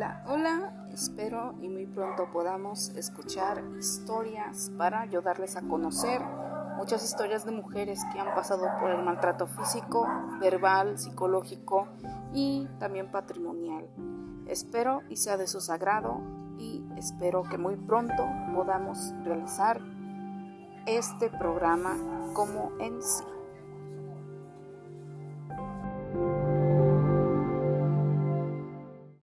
Hola, hola. espero y muy pronto podamos escuchar historias para ayudarles a conocer muchas historias de mujeres que han pasado por el maltrato físico, verbal, psicológico y también patrimonial. Espero y sea de su sagrado y espero que muy pronto podamos realizar este programa como en sí.